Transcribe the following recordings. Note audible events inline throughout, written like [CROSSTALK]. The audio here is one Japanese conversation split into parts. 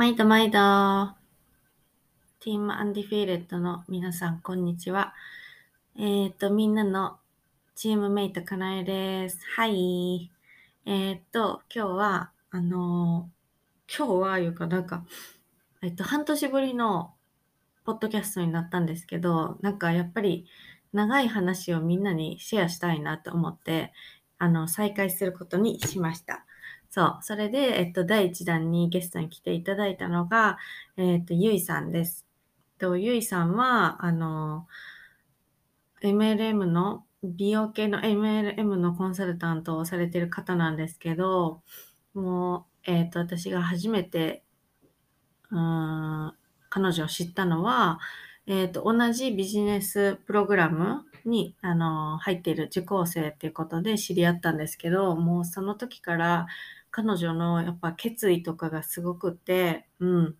毎度毎度。ティームアンディフィーレットの皆さん、こんにちは。えっ、と、みんなのチームメイト、かなえです。はい。えっ、と、今日は、あのー今日は、いうか、なんか、えっと、半年ぶりのポッドキャストになったんですけど、なんかやっぱり長い話をみんなにシェアしたいなと思って、あの、再開することにしました。そう。それで、えっと、第1弾にゲストに来ていただいたのが、えっと、ゆいさんです。と、ゆいさんは、あの、MLM の、美容系の MLM のコンサルタントをされてる方なんですけど、もう、えっと、私が初めて、うん、彼女を知ったのは、えっと、同じビジネスプログラムに、あの、入っている受講生っていうことで知り合ったんですけど、もうその時から彼女のやっぱ決意とかがすごくて、うん、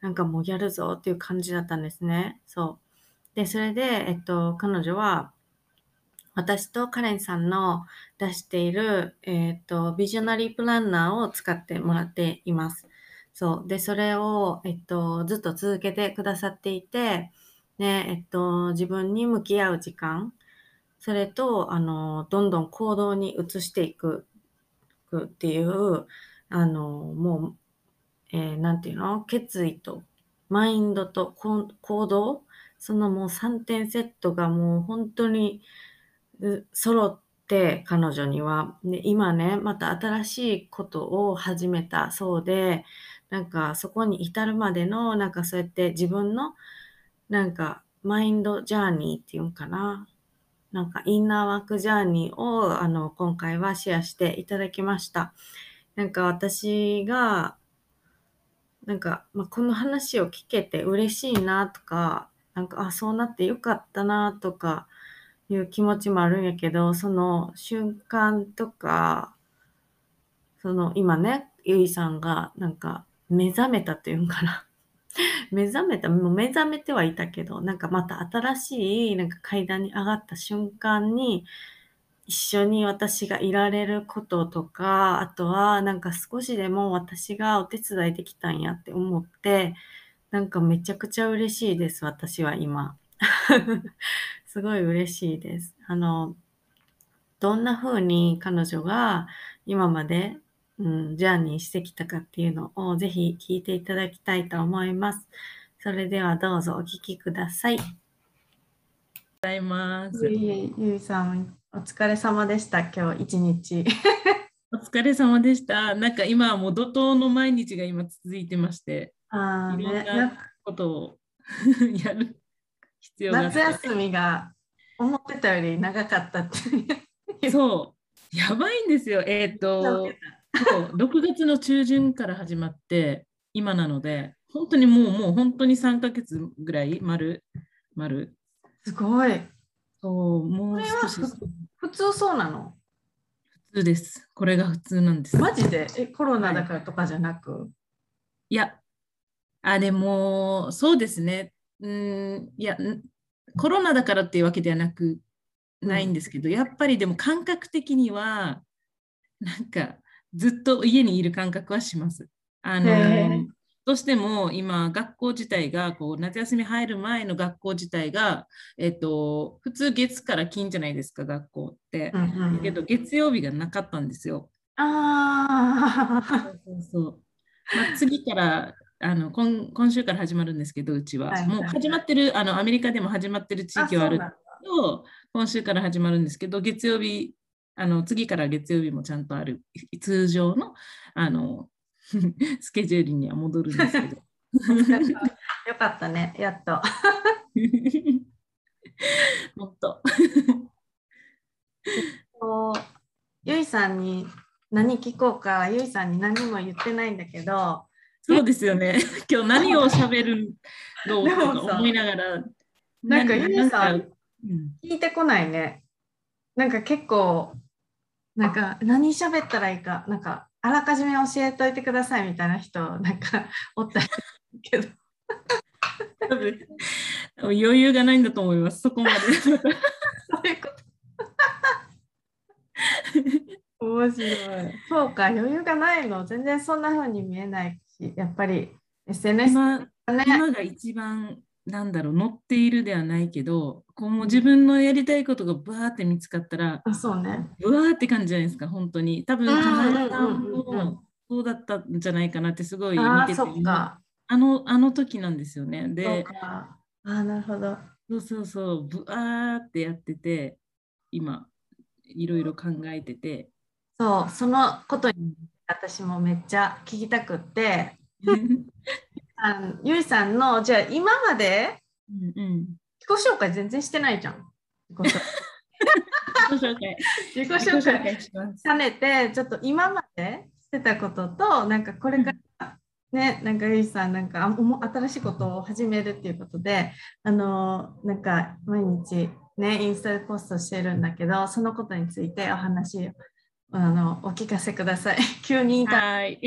なんかもうやるぞっていう感じだったんですね。そう。で、それで、えっと、彼女は、私とカレンさんの出している、えっと、ビジョナリープランナーを使ってもらっています。そう。で、それを、えっと、ずっと続けてくださっていて、で、えっと、自分に向き合う時間、それと、あの、どんどん行動に移していくくっていう、あの、もう、えーなんていうの？決意と、マインドと行動、そのもう3点セットがもう本当に揃って、彼女には。で、今ね、また新しいことを始めたそうで、なんかそこに至るまでの、なんかそうやって自分の、なんかマインドジャーニーっていうんかな？なんかインナーワークジャーニーを、あの、今回はシェアしていただきました。なんか私が、なんか、まあ、この話を聞けて嬉しいなとか、なんか、あ、そうなってよかったなとかいう気持ちもあるんやけど、その瞬間とか、その今ね、ゆいさんがなんか目覚めたっていうんかな。[LAUGHS] 目覚めた、もう目覚めてはいたけど、なんかまた新しいなんか階段に上がった瞬間に、一緒に私がいられることとか、あとはなんか少しでも私がお手伝いできたんやって思って、なんかめちゃくちゃ嬉しいです、私は今。[LAUGHS] すごい嬉しいです。あの、どんな風に彼女が今まで、うん、ジャーニーしてきたかっていうのをぜひ聞いていただきたいと思います。それではどうぞお聞きください。ございます。ゆゆいさん、お疲れ様でした、今日一日。[LAUGHS] お疲れ様でした。なんか今はもう怒涛の毎日が今続いてまして、あいろんななことを [LAUGHS] やる必要があって。夏休みが思ってたより長かったっていう。そう、やばいんですよ。えっ、と、6月の中旬から始まって、今なので、本当にもう、もう本当に3ヶ月ぐらい、丸、丸。すごい。そう、もう少しこれは普通そうなの？普通です。これが普通なんです。マジで？えコロナだからとかじゃなく、いや、あ、でも、そうですね。うん、いや、んコロナだからっていうわけではなく、ないんですけど、やっぱりでも感覚的には、なんか、ずっと家にいる感覚はします。あへのえ、どうしても今、学校自体が、こう、夏休み入る前の学校自体が、えっと、普通月から金じゃないですか、学校って。うんうんけど、月曜日がなかったんですよ。ああそうそう。まあ、次からあの今、今週から始まるんですけど、うちは。もう始まってる、あのアメリカでも始まってる地域はあるけあど、今週から始まるんですけど、月曜日、あの次から月曜日もちゃんとある、通常のあの [LAUGHS] スケジュールには戻るんですけど。[LAUGHS] よかったねやっと本当。こうゆいさんに何聞こうかゆいさんに何も言ってないんだけどそうですよね。今日何を喋るのとか思いながら。なんかゆいさん聞いてこないねなんか結構なんか何喋ったらいいかなんかあらかじめ教えといてくださいみたいな人なんかおったけど多分余裕がないんだと思います、そこまで。そういうこと [LAUGHS] 面白い。そうか、余裕がないの。全然そんな風に見えないし、やっぱり SNS 今ね。今が一番なんだろう乗っているではないけどこうもう自分のやりたいことがバーって見つかったらあそうね。ブワーって感じじゃないですか本当に。多分うんかなえさんもそうだったんじゃないかなってすごい見ててそっか。あのあの時なんですよね。であ、なるほど。そうそうそう。ブワーってやってて今いろいろ考えてて。そう、そのことに私もめっちゃ聞きたくって、[LAUGHS] あのゆいさんの、じゃあ今までうんうん自己紹介全然してないじゃん。自己紹介自己紹紹介兼ねて、ちょっと今までしてたことと、なんかこれから、ね、なんかゆいさん、なんかあおも新しいことを始めるっていうことで、あの、なんか毎日、ね、インスタでポストしてるんだけど、そのことについてお話をあのお聞かせください。[LAUGHS] 急に言いたい。はい。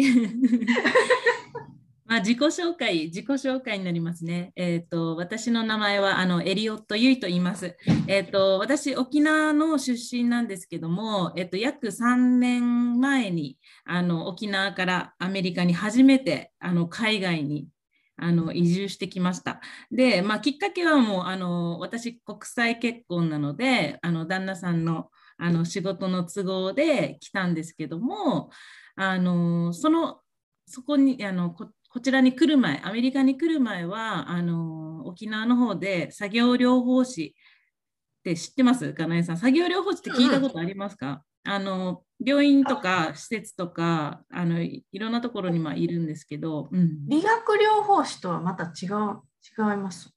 まあ、自己紹介、自己紹介になりますね。えっ、と、私の名前は、あの、エリオット・ユイと言います。えっ、と、私、沖縄の出身なんですけども、えっ、と、約3年前に、あの、沖縄からアメリカに初めて、あの、海外に、あの、移住してきました。で、まあ、きっかけはもう、あの、私、国際結婚なので、あの、旦那さんの、あの、仕事の都合で来たんですけども、あの、その、そこに、あの、ここちらに来る前、アメリカに来る前は、あの沖縄の方で作業療法士って知ってます？かなえさん。作業療法士って聞いたことありますか、あの病院とか施設とかあのいいろんなところにまあいるんですけど、うん、理学療法士とはまた違う違います？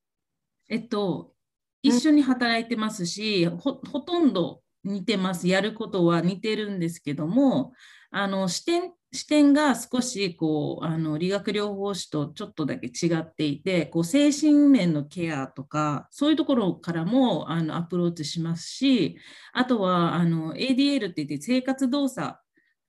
えっと、一緒に働いてますし、ほほとんど似てます。やることは似てるんですけども、あの視点視点が少しこうあの理学療法士とちょっとだけ違っていて、こう精神面のケアとか、そういうところからもあのアプローチしますし、あとはあの ADL って言って生活動作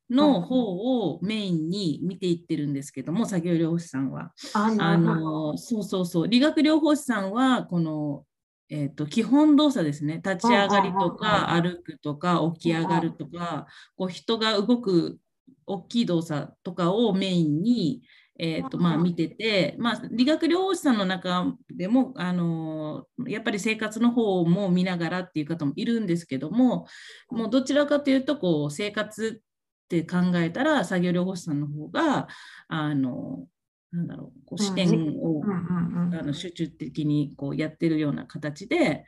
の方をメインに見ていってるんですけども、作業療法士さんは。ああのそうそうそう。理学療法士さんはこの、えー、と基本動作ですね。立ち上がりとかうん歩くとか起き上がるとかこう人が動く大きい動作とかをメインに、えーとまあ、見てて、まあ、理学療法士さんの中でもあのやっぱり生活の方も見ながらっていう方もいるんですけどももうどちらかというとこう生活って考えたら作業療法士さんの方があのなんだろうこう視点を、あの集中的にこうやってるような形で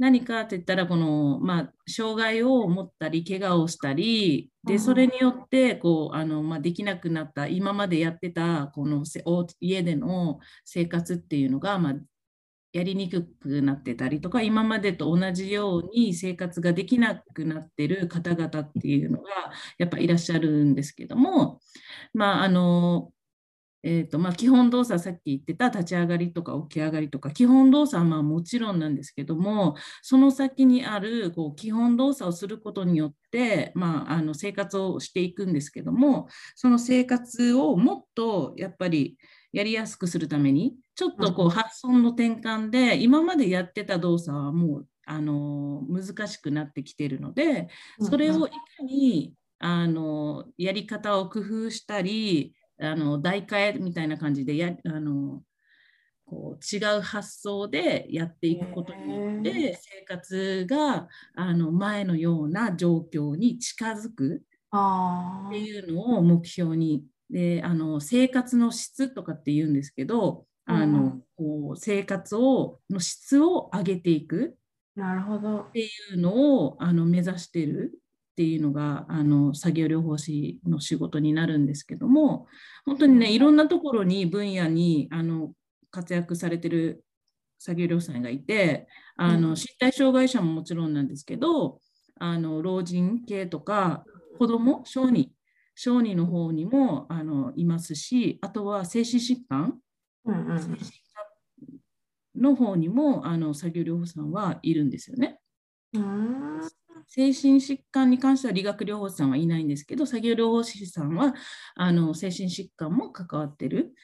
何かって言ったらこの、まあ、障害を持ったり怪我をしたりうん。でそれによってこうあの、まあ、できなくなった今までやってたこのせお家での生活っていうのが、まあ、やりにくくなってたりとか今までと同じように生活ができなくなってる方々っていうのがやっぱいらっしゃるんですけどもまああのえーとまあ、基本動作さっき言ってた立ち上がりとか起き上がりとか基本動作はまあもちろんなんですけどもその先にあるこう基本動作をすることによって、まあ、あの生活をしていくんですけどもその生活をもっとやっぱりやりやすくするためにちょっとこううん発想の転換で今までやってた動作はもうあの難しくなってきているのでそれをいかにあのやり方を工夫したりあの代替えみたいな感じでやあのこう違う発想でやっていくことによっへて生活があの前のような状況に近づくあっていうのを目標にであの生活の質とかって言うんですけどあうん。うのこう生活をの質を上げていくあ、なるほど。っていうのをあの目指してるっていうのがあの作業療法士の仕事になるんですけども本当にねいろんなところに分野にあの活躍されてる作業療法士さんがいてあうん。の身体障害者ももちろんなんですけどあの老人系とか子ども小児小児の方にもあのいますしあとは精神疾患うんうん。精神科の方にもあの作業療法士さんはいるんですよね。うーん精神疾患に関しては理学療法士さんはいないんですけど、作業療法士さんはあの精神疾患も関わってる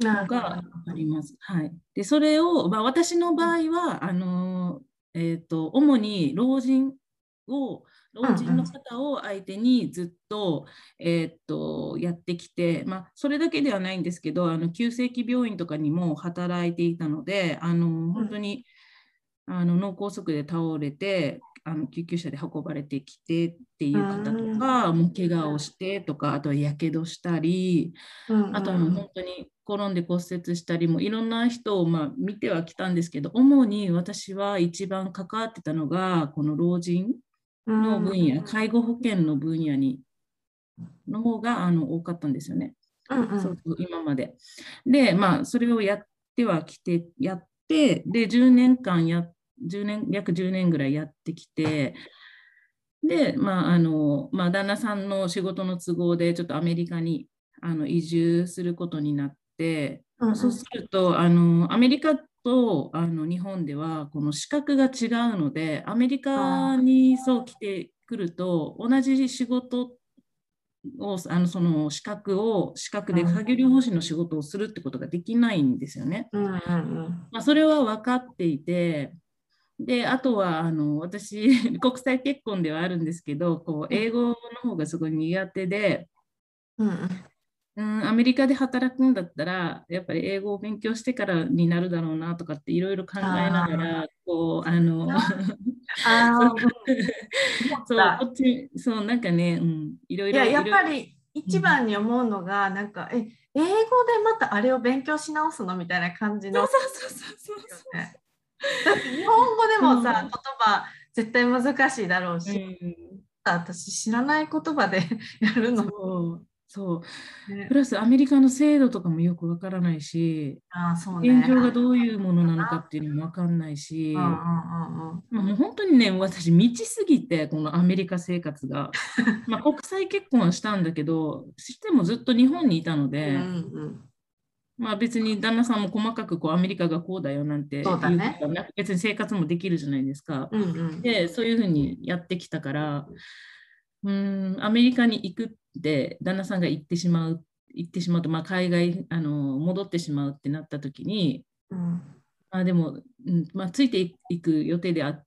のがど。あります。はい、でそれを、まあ、私の場合はあの、えー、と主に老人を老人の方を相手にずっと,、えー、っとやってきて、まあ、それだけではないんですけどあの急性期病院とかにも働いていたのであの本当に、あの脳梗塞で倒れてあの救急車で運ばれてきてっていう方とか、もう怪我をしてとかあとはやけどしたり、あとは本当に転んで骨折したりもいろんな人をまあ見てはきたんですけど主に私は一番関わってたのがこの老人の分野、介護保険の分野にの方があの多かったんですよね。うんうん、そう今まで。で、まあ、それをやってはきて、やって、で、10年間や、10年、約10年ぐらいやってきて、で、まあ、あの、まあ、旦那さんの仕事の都合で、ちょっとアメリカにあの移住することになって、うんうん、そうすると、あの、アメリカとあの日本ではこの資格が違うのでアメリカにそう来てくると同じ仕事をあのその資格を資格で作業療法士の仕事をするってことができないんですよね。まあ、それは分かっていてであとはあの私 [LAUGHS] 国際結婚ではあるんですけどこう英語の方がすごい苦手で、うん、うん、アメリカで働くんだったらやっぱり英語を勉強してからになるだろうなとかっていろいろ考えながらこうあの [LAUGHS] そうこっちそうなんかね、うん、いろいろやっぱり一番に思うのが、うん、なんかえ英語でまたあれを勉強し直すのみたいな感じの。そうそうそうそうそう [LAUGHS] だって日本語でもさ、うん、言葉絶対難しいだろうし、うん、私知らない言葉で [LAUGHS] やるの。そう、ね、プラスアメリカの制度とかもよくわからないし、あそうね、現状がどういうものなのかっていうのもわかんないし、まあ、もう本当にね、私、未知すぎて、このアメリカ生活が。[LAUGHS] まあ国際結婚はしたんだけど、してもずっと日本にいたので、うんうんまあ別に旦那さんも細かくこうアメリカがこうだよなんて言う別に生活もできるじゃないですか。うんうん、でそういうふうにやってきたからうんアメリカに行くで旦那さんが行ってしまう行ってしまうと、まあ、海外あの戻ってしまうってなった時に、うん、まあ、でも、うんまあ、ついていく予定であ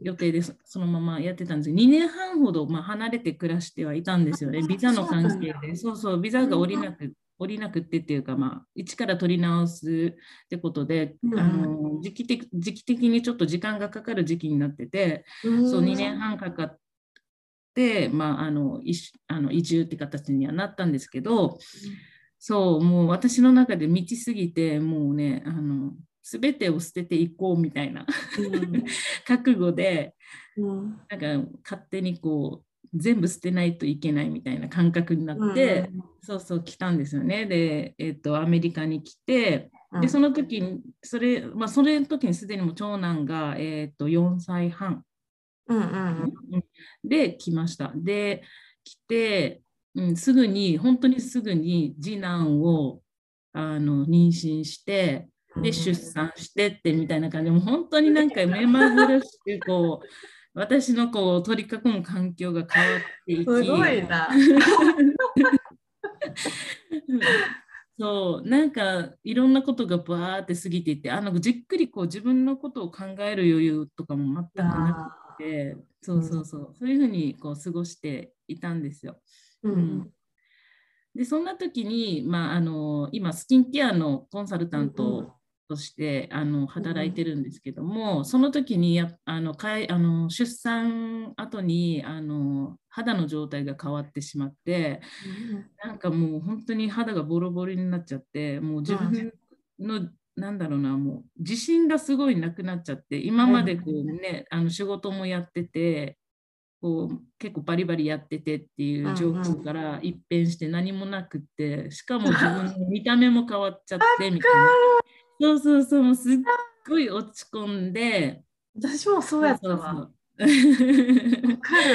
予定でそのままやってたんです2年半ほど、まあ、離れて暮らしてはいたんですよね、ビザの関係で。そうそう、ビザが下りなく降りなくってっていうか、まあ、一から取り直すってことで、うん、あの時期的時期的にちょっと時間がかかる時期になってて、うん、そう2年半かかっ、まあ、あのあの移住って形にはなったんですけど、うん、そうもう私の中で道すぎてもうねあの全てを捨てていこうみたいな、うん、[LAUGHS] 覚悟で、うん、なんか勝手にこう全部捨てないといけないみたいな感覚になって、うん、そうそう来たんですよね。で、えーと、アメリカに来てでその時にそれ,、まあ、それの時にすでにも長男が、えーと4歳半。うんうんで来ました。で来て、うん、すぐに本当にすぐに次男をあの妊娠してで出産してってみたいな感じ。でもう本当になんか目まぐるしくこう私のこう取り囲む環境が変わっていき。すごいな。[LAUGHS] そうなんかいろんなことがバーって過ぎていってあのじっくりこう自分のことを考える余裕とかも全くなくてそうそうそう、そういうふうにこう過ごしていたんですよ。うん、でそんな時に、まあ、あの今スキンケアのコンサルタントとして、あの働いてるんですけども、その時にやあのかいあの出産後にあに肌の状態が変わってしまって、なんかもう本当に肌がボロボロになっちゃってもう自分のなんだろうなもう自信がすごいなくなっちゃって今までこうね、あの仕事もやっててこう結構バリバリやっててっていう状況から一変して何もなくってしかも自分の見た目も変わっちゃってみたいなそうそうそうもうすっごい落ち込んで。私もそうやったわ。そうそうかる。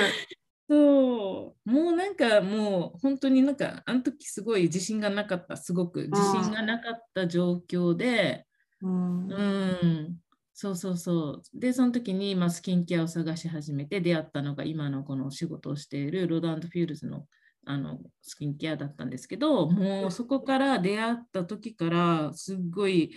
そう。もうなんかもう本当になんかあの時すごい自信がなかったすごく自信がなかった状況で、うん、うん。そうそうそう。でその時に、まあ、スキンケアを探し始めて出会ったのが今のこの仕事をしているロドフィールズのあのスキンケアだったんですけどもうそこから出会った時からすっごい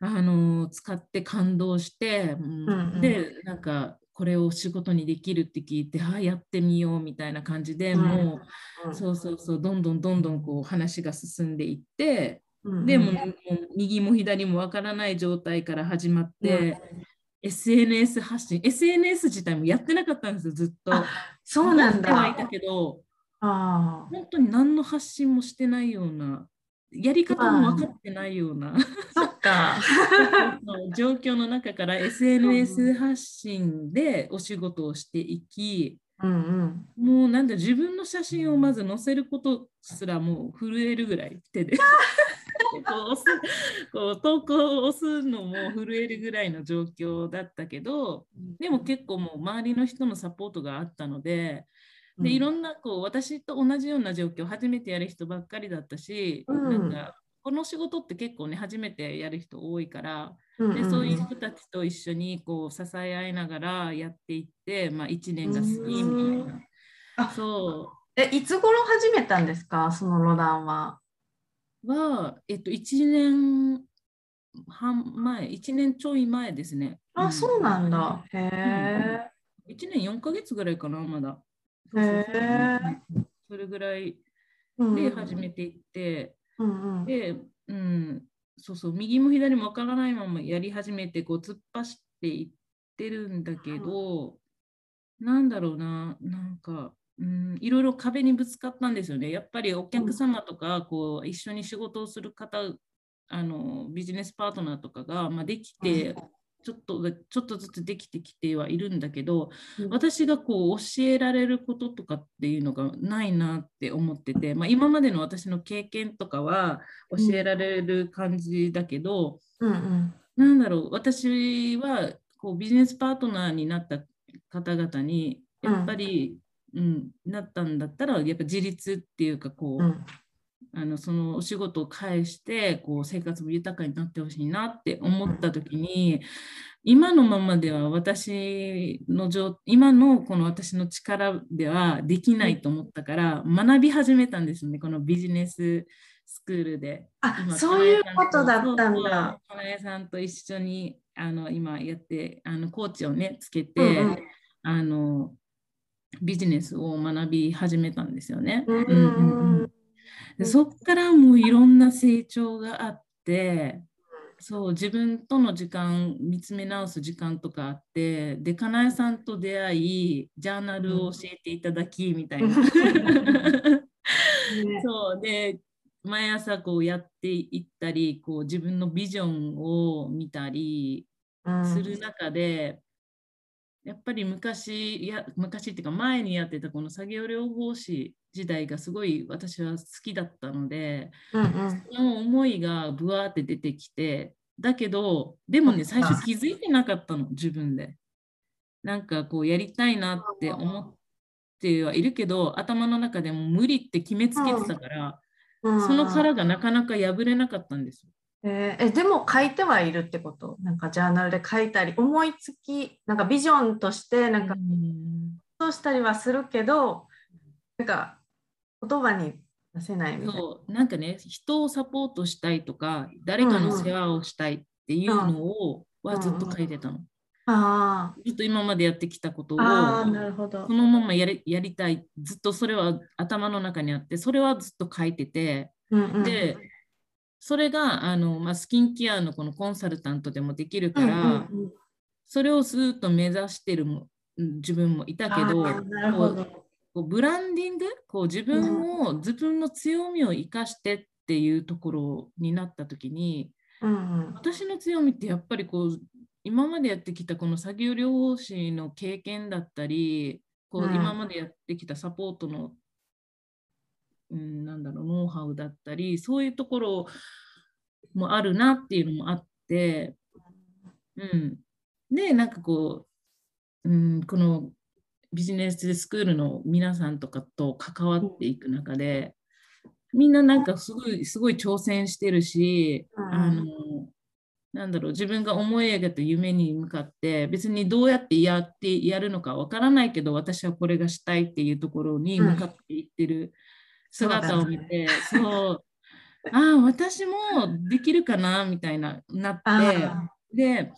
あの使って感動して、うんうん、でなんかこれを仕事にできるって聞いてああやってみようみたいな感じで、もうそうそうそうどんどんどんどんこう話が進んでいって、でももう右も左もわからない状態から始まって、SNS 発信 SNS 自体もやってなかったんですよずっと。あそうなん持ってはいただ。けどあ本当に何の発信もしてないようなやり方も分かってないような。あ、そっか。[LAUGHS] 状況の中から SNS 発信でお仕事をしていき、うんうん。もうなんだ自分の写真をまず載せることすらもう震えるぐらい手で。[LAUGHS] こう押すこう投稿を押すのも震えるぐらいの状況だったけどでも結構もう周りの人のサポートがあったのででいろんなこう私と同じような状況初めてやる人ばっかりだったし、うんなんかこの仕事って結構ね初めてやる人多いからうんでそういう人たちと一緒にこう支え合いながらやっていって、まあ、1年が過ぎみたいな。あそえ、いつ頃始めたんですか？そのロダンは。うは、えっと、1年半前、1年ちょい前ですね。あ、そうなんだ。へえ。1年4ヶ月ぐらいかな、まだ。へえ。それぐらいうん。で始めていって、うんうん。で、うん、そうそう、右も左もわからないままやり始めて、こう突っ走っていってるんだけど、なんだろうな、なんか、うん、いろいろ壁にぶつかったんですよね。やっぱりお客様とか、こう一緒に仕事をする方、あのビジネスパートナーとかが、まあ、できて、ちょっとちょっとずつできてきてはいるんだけど、うん。私がこう教えられることとかっていうのがないなって思ってて、まあ、今までの私の経験とかは教えられる感じだけど、うんうん。なんだろう私はこうビジネスパートナーになった方々にやっぱり、うん。なったんだったらやっぱ自立っていうかこう、うんあのそのお仕事を介してこう生活も豊かになってほしいなって思った時に今のままでは私の状今のこの私の力ではできないと思ったから学び始めたんですねこのビジネススクールで。あ、今そういうことだったんだ。。かなえさんと一緒にあの今やってあのコーチをねつけて、うんうんあのビジネスを学び始めたんですよね。うんうんうんうんでそっからもういろんな成長があってそう自分との時間見つめ直す時間とかあってでかなえさんと出会いジャーナルを教えていただきみたいな。ね [LAUGHS] そうで毎朝こうやっていったりこう自分のビジョンを見たりうん。する中で、やっぱり昔いや昔っていうか前にやってたこの作業療法士時代がすごい私は好きだったのでうんうん。その思いがぶわーって出てきてだけどでもね最初気づいてなかったの自分で。なんかこうやりたいなって思ってはいるけど頭の中でも無理って決めつけてたから、うん。その殻がなかなか破れなかったんですよ。えーえでも書いてはいるってこと？なんかジャーナルで書いたり思いつきなんかビジョンとしてなんかうん。そうしたりはするけどなんか言葉に出せないみたいな。そう。なんかね人をサポートしたいとか誰かの世話をしたいっていうのを、はずっと書いてたの。あずっと今までやってきたことをなるほど。そ。のままやりやりたい。ずっとそれは頭の中にあってそれはずっと書いててうんうん。でそれがあの、まあ、スキンケアのこのコンサルタントでもできるから、うんうんうん。それをずっと目指してるもうん自分もいたけど。こうブランディング？こう自分を、自分の強みを生かしてっていうところになった時にうんうん。私の強みってやっぱりこう今までやってきたこの作業療法士の経験だったりこううん。今までやってきたサポートの、うん、なんだろうノウハウだったりそういうところもあるなっていうのもあって、うん、でなんかこう、うん、このビジネススクールの皆さんとかと関わっていく中でみんななんかすごいすごい挑戦してるし、うん。あのなんだろう自分が思い描いた夢に向かって別にどうやってやってやるのかわからないけど私はこれがしたいっていうところに向かっていってる姿を見て、そう。ああ私もできるかなみたいななって。あで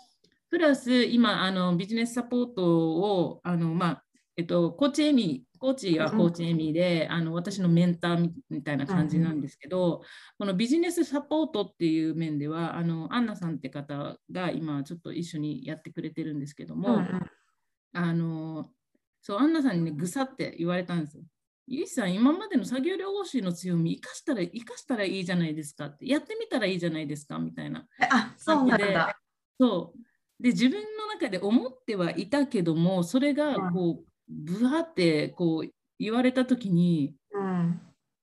プラス今あのビジネスサポートをあの、まあえっと、コーチエミコーチはコーチエミで、あの私のメンターみたいな感じなんですけど、このビジネスサポートっていう面ではあのアンナさんって方が今ちょっと一緒にやってくれてるんですけども、あのそうアンナさんにねぐさって言われたんですよ。ゆいさん、今までの作業療法士の強み、生かしたら、生かしたらいいじゃないですかって、やってみたらいいじゃないですかみたいな。あ、そうなんだ。そう。で、自分の中で思ってはいたけども、それがこう、ぶわってこう言われた時に、うん、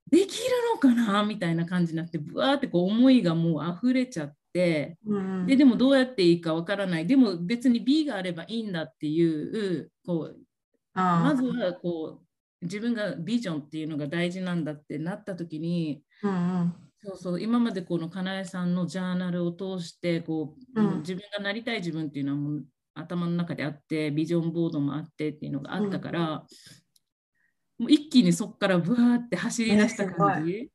できるのかな？みたいな感じになってぶわってこう思いがもう溢れちゃって、うん、ででもどうやっていいかわからないでも別に B があればいいんだっていうこうまずはこう自分がビジョンっていうのが大事なんだってなった時に、うんうん、そうそう今までこのかなえさんのジャーナルを通してこう、うん、自分がなりたい自分っていうのはもう頭の中であってビジョンボードもあってっていうのがあったから、うん、もう一気にそこからブワーって走り出した感じ。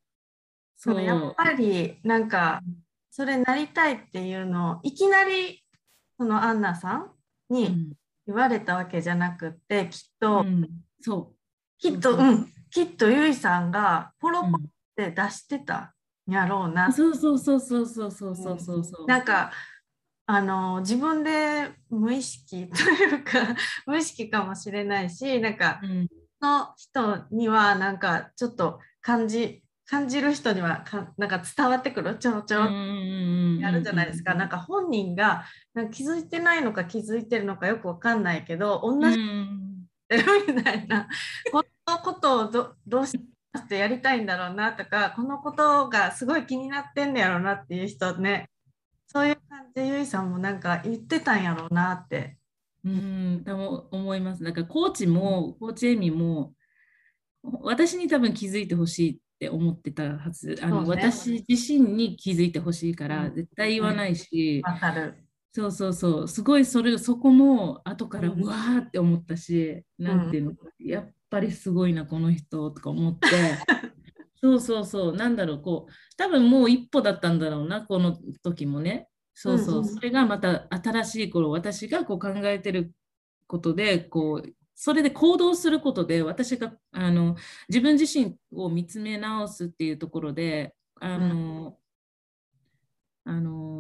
そう。やっぱりなんかそれなりたいっていうのをいきなりそのアンナさんに言われたわけじゃなくて、きっと、うん、そうきっとうん。きっとゆいさんがポロポロって出してたんやろうな、うん、そうそうそうそうそうそうそうそう、なんかあの自分で無意識というか [LAUGHS] 無意識かもしれないしなんか、うん、の人にはなんかちょっと感じ感じる人にはかなんか伝わってくるちょろちょろやるじゃないですか。なんか本人がなんか気づいてないのか気づいてるのかよくわかんないけど同じ [LAUGHS] みたいな。こ [LAUGHS] のことをどどうしてやりたいんだろうなとかこのことがすごい気になってんねやろうなっていう人ねそういう感じでゆいさんもなんか言ってたんやろうなって。うん、思います。なんかコーチも、コーチエミも、私に多分気づいてほしいって思ってたはず。あの、ね、私自身に気づいてほしいから、絶対言わないし。わ、かる。そうそうそう。すごいそれ、そこも後からうわーって思ったし、うん、なんていうの、やっぱりすごいな、この人とか思って。[LAUGHS] そうそうそう、なんだろう、こう、多分もう一歩だったんだろうな、この時もね。そうそう、うんうん、それがまた新しい頃、私がこう考えてることで、こう、それで行動することで、私があの自分自身を見つめ直すっていうところで、あの、うん、あの、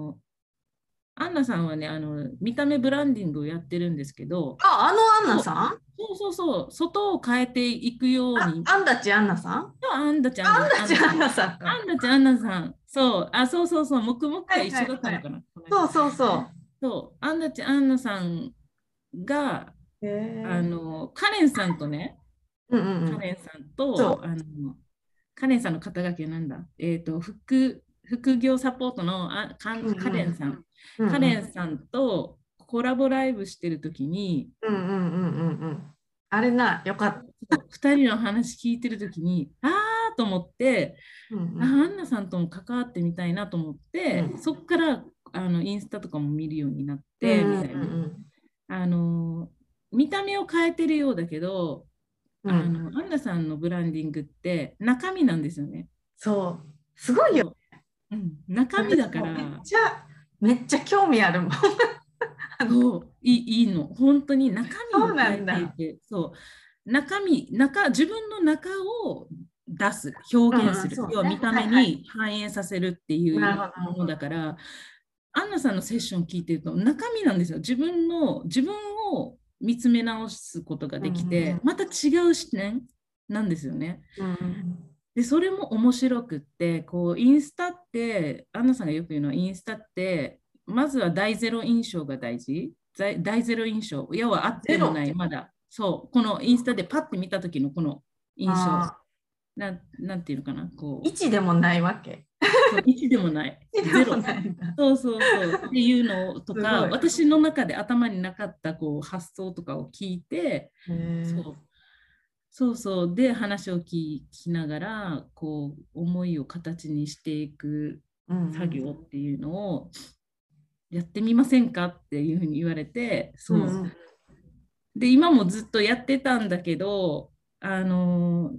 アンナさんはね、あの見た目ブランディングをやってるんですけど、あ、あのアンナさん？そうそうそう、外を変えていくように。アンダチアンナさん？アンダチアンナさん。アンダチアンナさん。アンダチアンナさん。そう、あ、そうそうそう、黙々が一緒だったのかな。そうそうそう。そう、アンダチアンナさんが、あの、カレンさんとね、うんうんうん、カレンさんと、あのカレンさんの肩書きはなんだ？えっ、ー、と、副、副業サポートのあカカレンさんうんうん、カレンさんとコラボライブしてる時に、うんうんうんうんうんあれな、よかった。2人の話聞いてる時に、ああと思って、うんうん、あアンナさんとも関わってみたいなと思って、うん、そこからあのインスタとかも見るようになって、うんうんうん、みたいな。あの見た目を変えてるようだけど、うん、あのアンナさんのブランディングって中身なんですよね。そう、すごいよ。うん、中身だから。めっちゃめっちゃ興味あるもん。[LAUGHS] そういいいいの。本当に中身を変えていてそう。中身中自分の中を出す表現する、うん要は見た目に反映させるっていうものだから、はいはい、アンナさんのセッション聞いてると中身なんですよ。自分の自分を見つめ直すことができて、うん、また違う視点なんですよね。うんでそれも面白くってこうインスタってアンナさんがよく言うのはインスタってまずは第ゼロ印象が大事。第ゼロ印象。要はあってもないまだ。そう。このインスタでパッて見た時のこの印象。ななんていうのかなこう。1でもないわけ。1でもない。ゼロ。そうそうそう。っていうのとか私の中で頭になかったこう発想とかを聞いてそうそうそう。で話を聞きながらこう思いを形にしていく作業っていうのをやってみませんかっていうふうに言われてそう、うん、で今もずっとやってたんだけどあの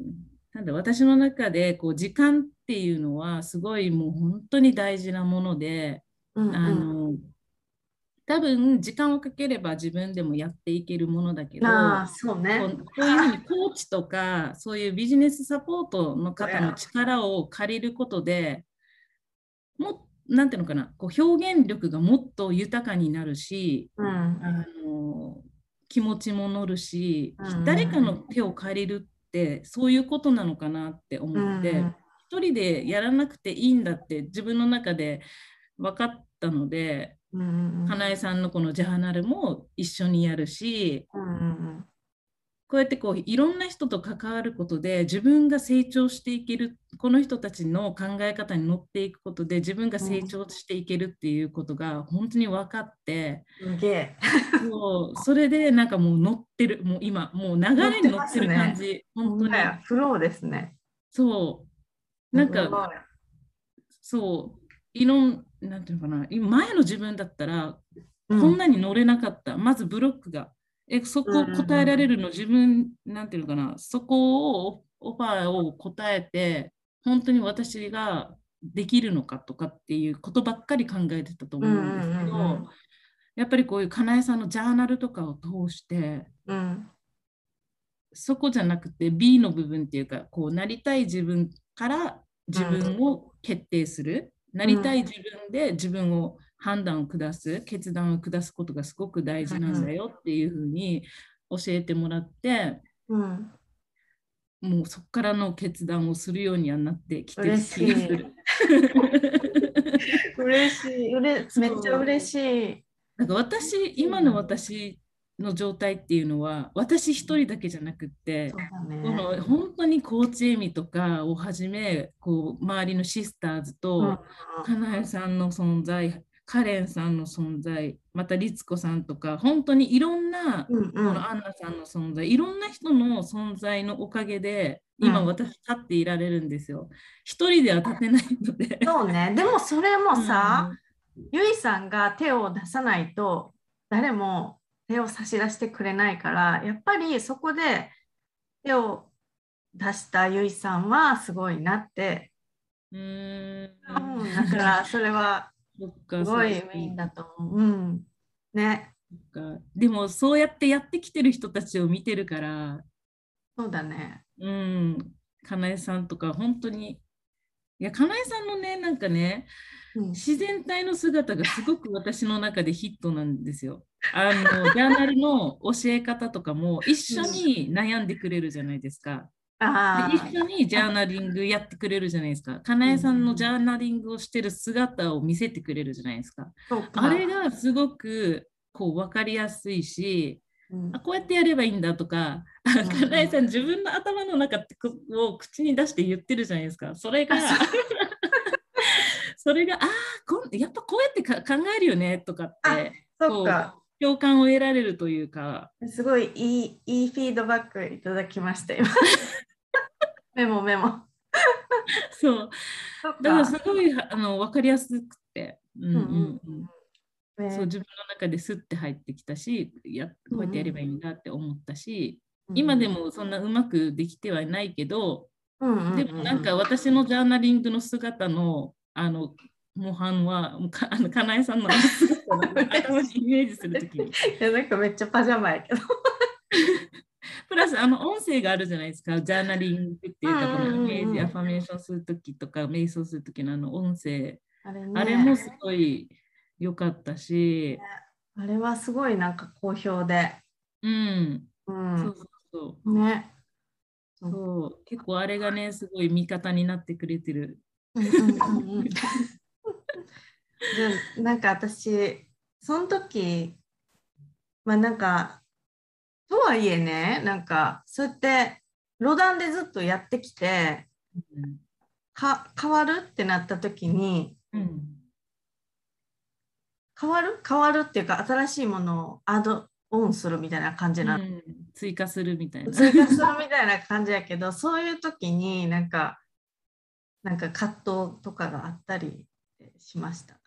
なんだ私の中でこう時間っていうのはすごいもう本当に大事なもので、うんうん、あの多分時間をかければ自分でもやっていけるものだけど、そうね。こうこういうふうにコーチとかそういうビジネスサポートの方の力を借りることでもなんていうのかなこう表現力がもっと豊かになるし、うん。あの気持ちも乗るし、うん誰かの手を借りるってそういうことなのかなって思って、うん一人でやらなくていいんだって自分の中で分かったので、うん。花江さんのこのジャーナルも一緒にやるしこうやってこういろんな人と関わることで自分が成長していけるこの人たちの考え方に乗っていくことで自分が成長していけるっていうことが本当に分かって、うん。すげえ。そうそれでなんかもう乗ってるもう今もう流れに乗ってる感じ、本当にフローですね。そうなんかそういろんなんていうのかな。今前の自分だったらうこんなに乗れなかった、まずブロックが。え、そこうんうんうん。答えられるの、自分、なんていうのかな、そこをオファーを答えて、本当に私ができるのかとかっていうことばっかり考えてたと思うんですけうんうんうんうん。ど、やっぱりこういうかなえさんのジャーナルとかを通して、うん。そこじゃなくて B の部分っていうか、こうなりたい自分から自分を決定する、なりたい自分で自分を判断を下す、決断を下すことがすごく大事なんだよっていうふうに教えてもらって、うん。もうそこからの決断をするようにはなってきてる嬉しい気がする。嬉しい。めっちゃ嬉しい。なんか私、今の私の状態っていうのは、私一人だけじゃなくってそう、だこね。の本当にコーチエミとかをはじめこう周りのシスターズと、かなえさんの存在カレンさんの存在また律子さんとか本当にいろんな、うんうんこのアンナさんの存在いろんな人の存在のおかげで今うん私立っていられるんですよ。一人では立てないので。そうね。でもそれもさ、ゆいさんが手を出さないと誰も手を差し出してくれないからやっぱりそこで手を出したゆいさんはすごいなって、うーん。うん、だから [LAUGHS] それはすごいそうメインだと思う。うん、ね。でもそうやってやってきてる人たちを見てるから。そうだね。うん。かなえさんとか本当に。いやかなえさんのねなんかねうん。自然体の姿がすごく私の中でヒットなんですよ。あのジャーナルの教え方とかも一緒に悩んでくれるじゃないですか。一緒にジャーナリングやってくれるじゃないですか。かなえさんのジャーナリングをしてる姿を見せてくれるじゃないですか。かあれがすごくこう分かりやすいし、うんあこうやってやればいいんだとか、かなえさん自分の頭の中ってこを口に出して言ってるじゃないですか。それがあ [LAUGHS] それが、ああ、やっぱこうやってか考えるよねとかって、そうか。共感を得られるというか、すごいいいいいフィードバックいただきました今。[LAUGHS] メモメモ。そう、だからかすごいあの分かりやすくて、うんうんうん。ねそう自分の中ですって入ってきたしや、こうやってやればいいんだって思ったし、うん今でもそんなうまくできてはいないけど、うんうんうん。でもなんか私のジャーナリングの姿のあの模範はもうか [LAUGHS] あのかなえさんの頭に [LAUGHS] イメージするときに。いやなんかめっちゃパジャマやけど。[LAUGHS] プラスあの音声があるじゃないですか。ジャーナリングっていうかこのイメージアファメーションするときとか瞑想するときのあの音声。あれ,、ね、あれもすごい良かったし、あれはすごいなんか好評で。うん、う、そうんそうそう。ね。そう。結構あれがねすごい味方になってくれてる。うんうんうんうんじなんか私その時まあなんかとはいえねなんかそうやってロダンでずっとやってきてうんか変わるってなった時にうん変わる？変わるっていうか新しいものをアドオンするみたいな感じなの、うん追加するみたいな。追加するみたいな感じやけどそういう時になんかなんか葛藤とかがあったりしました。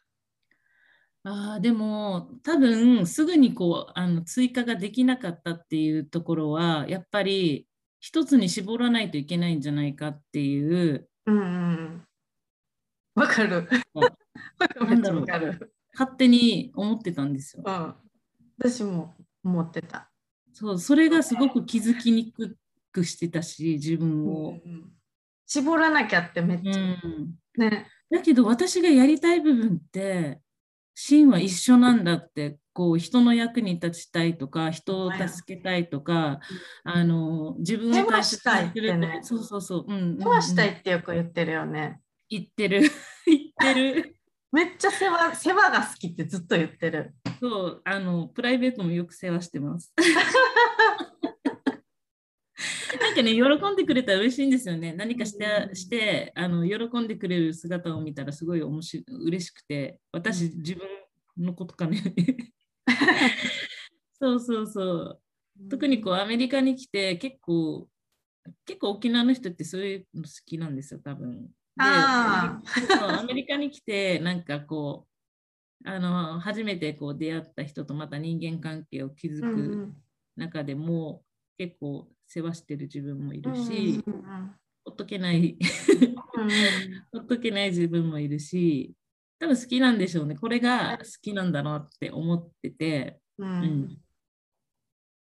あーでも多分すぐにこうあの追加ができなかったっていうところはやっぱり一つに絞らないといけないんじゃないかっていううんうんうん。わかる。[LAUGHS] なんだろうわかる。勝手に思ってたんですよ。うん。私も思ってた。そう、それがすごく気づきにくくしてたし、自分を。うん絞らなきゃってめっうちゃ、ん。ね。だけど私がやりたい部分って、芯は一緒なんだって、こう人の役に立ちたいとか、人を助けたいとか、あの自分を大切たいってねそうそうそう。うんうんしたいってよく言ってるよね。言ってる。[LAUGHS] 言ってる。めっちゃ世話世話が好きってずっと言ってる。そう、あの、プライベートもよく世話してます。[LAUGHS] なんかね、喜んでくれたら嬉しいんですよね。何かして、してあの喜んでくれる姿を見たらすごい面白い嬉しくて、私、自分のことかね。[LAUGHS] そうそうそう。特にこうアメリカに来て結構、結構沖縄の人ってそういうの好きなんですよ、多分。でアメリカに来て、なんかこう、あの初めてこう出会った人とまた人間関係を築うんうくん中でも、結構世話してる自分もいるうんし、うんうん。ほっとけない、うんほっとけない自分もいるし、多分好きなんでしょうね。これが好きなんだなって思ってて、うん。うん。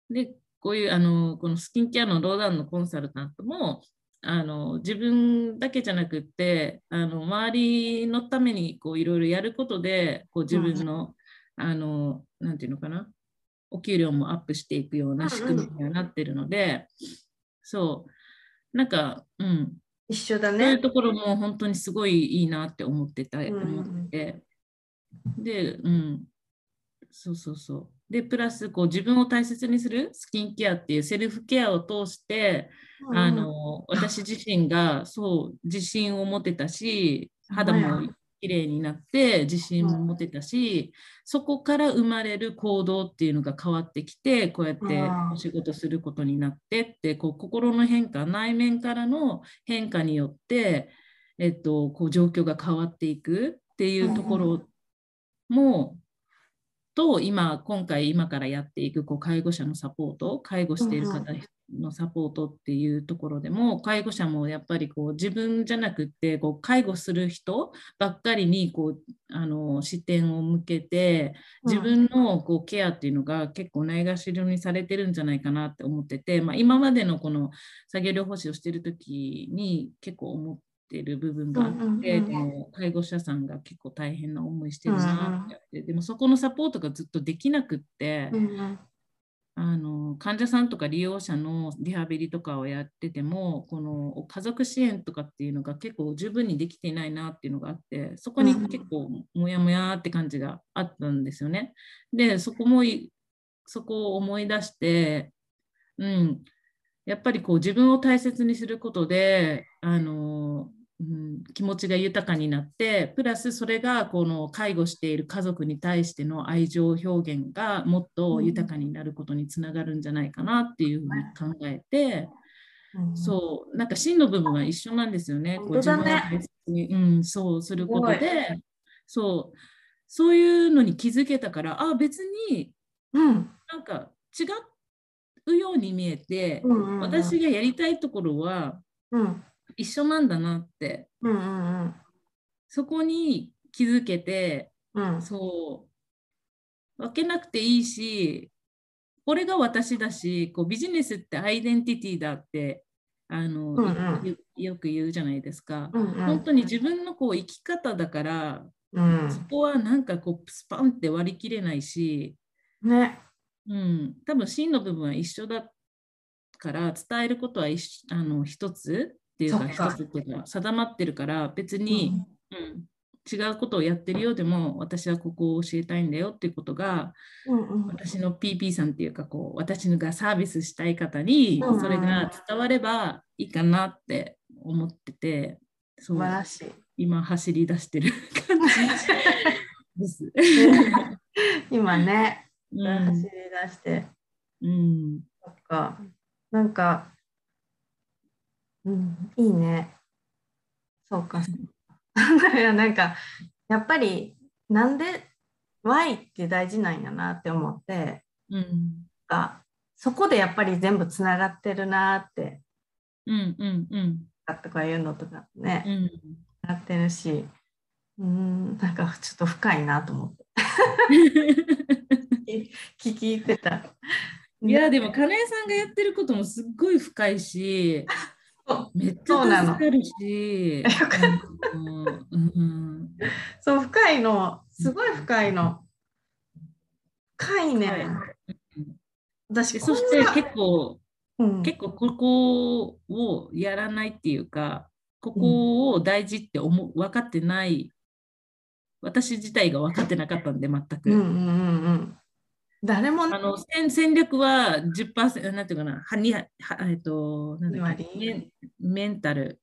で、こういうあのこのスキンケアのローダウンのコンサルタントもあの自分だけじゃなくってあの周りのためにこういろいろやることでこう自分の、あのなんていうのかな？お給料もアップしていくような仕組みにはなってるので、そう。なんか、うん、一緒だそういうね。ところも本当にすごいいいなって思ってた、うん思ってで、うん、そうそうそう。で、プラスこう自分を大切にするスキンケアっていうセルフケアを通して、あの私自身がそう自信を持てたし、肌も綺麗になって自信も持てたし、そこから生まれる行動っていうのが変わってきて、こうやってうんお仕事することになってって、こう心の変化、内面からの変化によって、えっと、こう状況が変わっていくっていうところも、と今今回今からやっていくこう介護者のサポート介護している方のサポートっていうところでも介護者もやっぱりこう自分じゃなくってこう介護する人ばっかりにこうあの視点を向けて自分のこうケアっていうのが結構ないがしろにされてるんじゃないかなって思ってて、まあ、今までのこの作業療法士をしてる時に結構思ってる部分があって、うんうんうん。この介護者さんが結構大変な思いしてるなってでもそこのサポートがずっとできなくって、あの患者さんとか利用者のリハビリとかをやっててもこの家族支援とかっていうのが結構十分にできていないなっていうのがあってそこに結構モヤモヤって感じがあったんですよね。でそこもいそこを思い出して、うん、やっぱりこう自分を大切にすることであの、うん、気持ちが豊かになってプラスそれがこの介護している家族に対しての愛情表現がもっと豊かになることにつながるんじゃないかなっていうふうに考えて、うんそうなんか真の部分は一緒なんですよね。こう自分を大切に、うん、そうすることでそう。そういうのに気づけたからあ別にうん。なんか違うように見えて、うんうんうん。私がやりたいところはうん一緒なんだなって。うんうんそこに気づけてうん。そう。分けなくていいしこれが私だしこうビジネスってアイデンティティだってあの、うんうん。よよく言うじゃないですか。うんうん。本当に自分のこう生き方だからうん。そこはなんかこうスパンって割り切れないし、ね。うん、多分真の部分は一緒だから伝えることはあの一つっていうか一つっていうか定まってるから別に、うん違うことをやってるようでも私はここを教えたいんだよっていうことがうんうん。私の PP さんっていうかこう私がサービスしたい方にそれが伝わればいいかなって思っててそう素晴らしい。今走り出してる感じ [LAUGHS] です。今ねうん。走り出して。うん。そっか。なんかうんいいね。そうか。[LAUGHS] いやなんかやっぱりなんで Y って大事なんやなって思って。うん。がそこでやっぱり全部つながってるなって。うんうんうん。とかいうのとかね。うん。なってるし。うんなんかちょっと深いなと思って。[LAUGHS] 聞き入ってた。いや、でも、金井さんがやってることもすっごい深いし、[LAUGHS] めっちゃ助かるし、[LAUGHS] そう、深いの、すごい深いの。深いね。私、そして結構、うん、結構ここをやらないっていうか、ここを大事って思う分かってない私自体が分かってなかったんで全く。うんうんうん、誰も、あの戦戦略は10%なんていうかな。はにはえっとなんだっけ。メメンタル。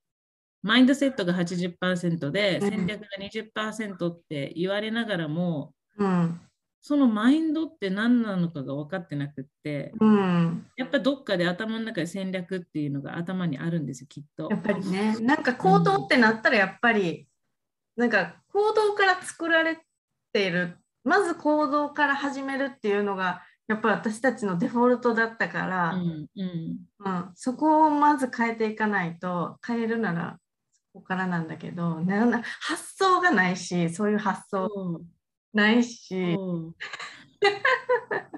マインドセットが80%で戦略が20%って言われながらも、うん、そのマインドって何なのかが分かってなくって、うん、やっぱどっかで頭の中で戦略っていうのが頭にあるんですよきっと。やっぱりね。なんか行動ってなったらやっぱり、うん、なんか行動から作られているまず行動から始めるっていうのがやっぱり私たちのデフォルトだったから、うんうん。うん、そこをまず変えていかないと変えるならそこからなんだけど発想がないしそういう発想ないし。[LAUGHS]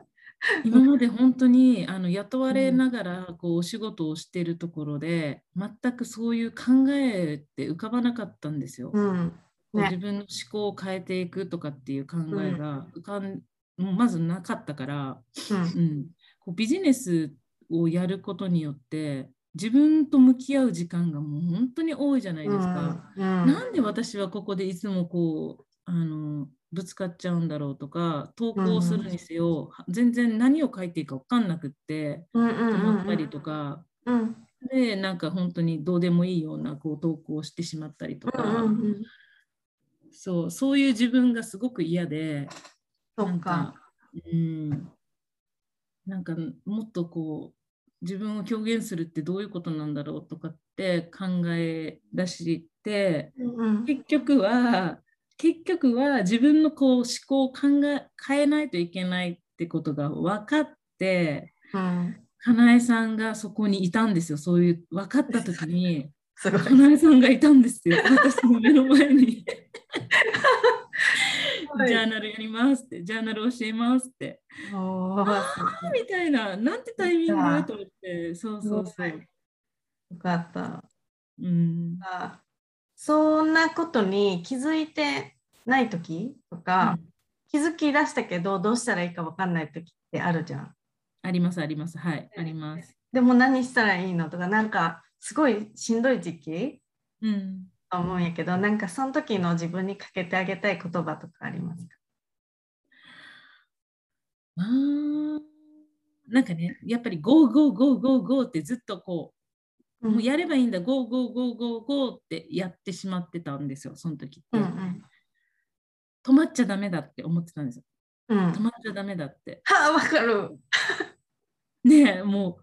今まで本当にあの雇われながらこうお仕事をしてるところで、全くそういう考えって浮かばなかったんですよ。うんね、自分の思考を変えていくとかっていう考えが浮かん、うん、まずなかったから、うん、うん、こうビジネスをやることによって自分と向き合う時間がもう本当に多いじゃないですか。うん、なんで私はここでいつもこうあのぶつかっちゃうんだろうとか投稿するにせよ、うん、全然何を書いていいか分かんなくって止まったりとか、うん、でなんか本当にどうでもいいようなこう投稿をしてしまったりとか、そうそういう自分がすごく嫌でなんかうん。なんかもっとこう自分を表現するってどういうことなんだろうとかって考え出して、うん、結局は結局は自分のこう思考を考え変えないといけないってことが分かって、うん、かなえさんがそこにいたんですよ。そういう分かった時にかなえさんがいたんですよ。私の目の前に。はい、ジャーナルやりますって、ジャーナル教えますって。ああみたいな、なんてタイミング？だと思って、そうそうそう。よかった。うん、あそんなことに気づいてない時とか、うん、気づき出したけどどうしたらいいか分かんない時ってあるじゃん。ありますあります。はいあります。でも何したらいいのとかなんかすごいしんどい時期、うん、と思うんやけどなんかその時の自分にかけてあげたい言葉とかありますか？あなんかねやっぱり GO GO GO GO GO ってずっとこうもうやればいいんだ、 GO GO GO GO GO ってやってしまってたんですよ、その時って。うんうん、止まっちゃダメだって思ってたんですよ。うん、止まっちゃダメだって。はあ、わかる。ねえ、も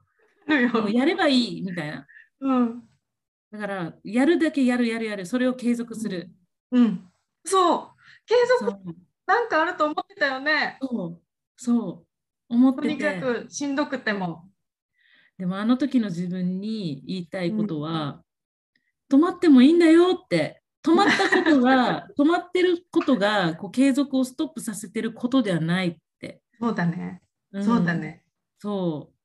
うもうやればいいみたいな。うん、だから、やるだけやるやるやる、それを継続する。うん、うん、そう、継続なんかあると思ってたよね。そう、そう、思ってて。とにかくしんどくても。でもあの時の自分に言いたいことは、うん、止まってもいいんだよって。止まったことが [LAUGHS] 止まってることがこう継続をストップさせてることではないって。そうだね、うん、そうだね。そう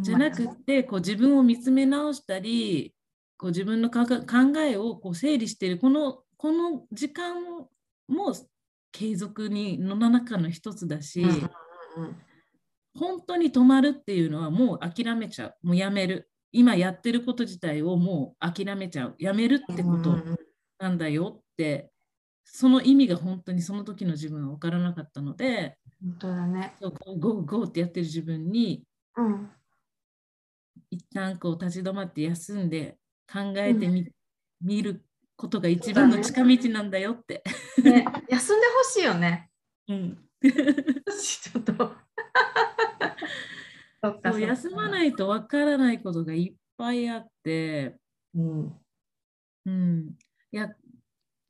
じゃなくてこう自分を見つめ直したりこう自分の考えをこう整理しているこのこの時間も継続にの中の一つだし、うんうんうん本当に止まるっていうのはもう諦めちゃう。もうやめる。今やってること自体をもう諦めちゃう。やめるってことなんだよって、その意味が本当にその時の自分は分からなかったので、本当だね。そうゴーゴーってやってる自分に、うん、一旦こう立ち止まって休んで考えてみ、うん、見ることが一番の近道なんだよって。ね、休んでほしいよね。うん。ちょっと。[LAUGHS] そう休まないとわからないことがいっぱいあって、うん、うん、いや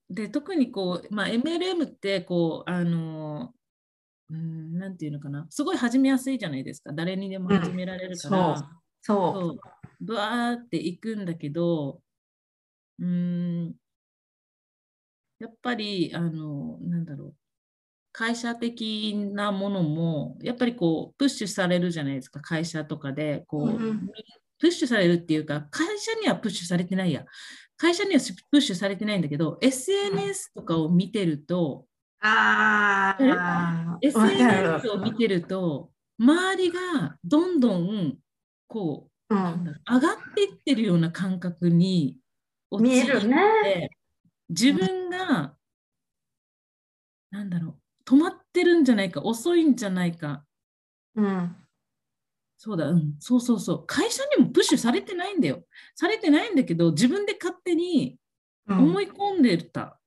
で特にこう、まあ、MLM ってこうあのうん、なんていうのかな。すごい始めやすいじゃないですか。誰にでも始められるから、う。ん、そう。そう。ブワーっていくんだけどうん。やっぱりあのなんだろう。会社的なものもやっぱりこうプッシュされるじゃないですか。会社とかでこう、うんうん。プッシュされるっていうか会社にはプッシュされてないや。会社にはプッシュされてないんだけど SNS とかを見てると、ああ、SNS をる。見てると周りがどんどんこううなん上がっていってるような感覚に見えるね。自分が、なんだろう止まってるんじゃないか遅いんじゃないか。うん、そうだ、うん、そうそうそう。会社にもプッシュされてないんだよ。されてないんだけど自分で勝手にうん。思い込んでた。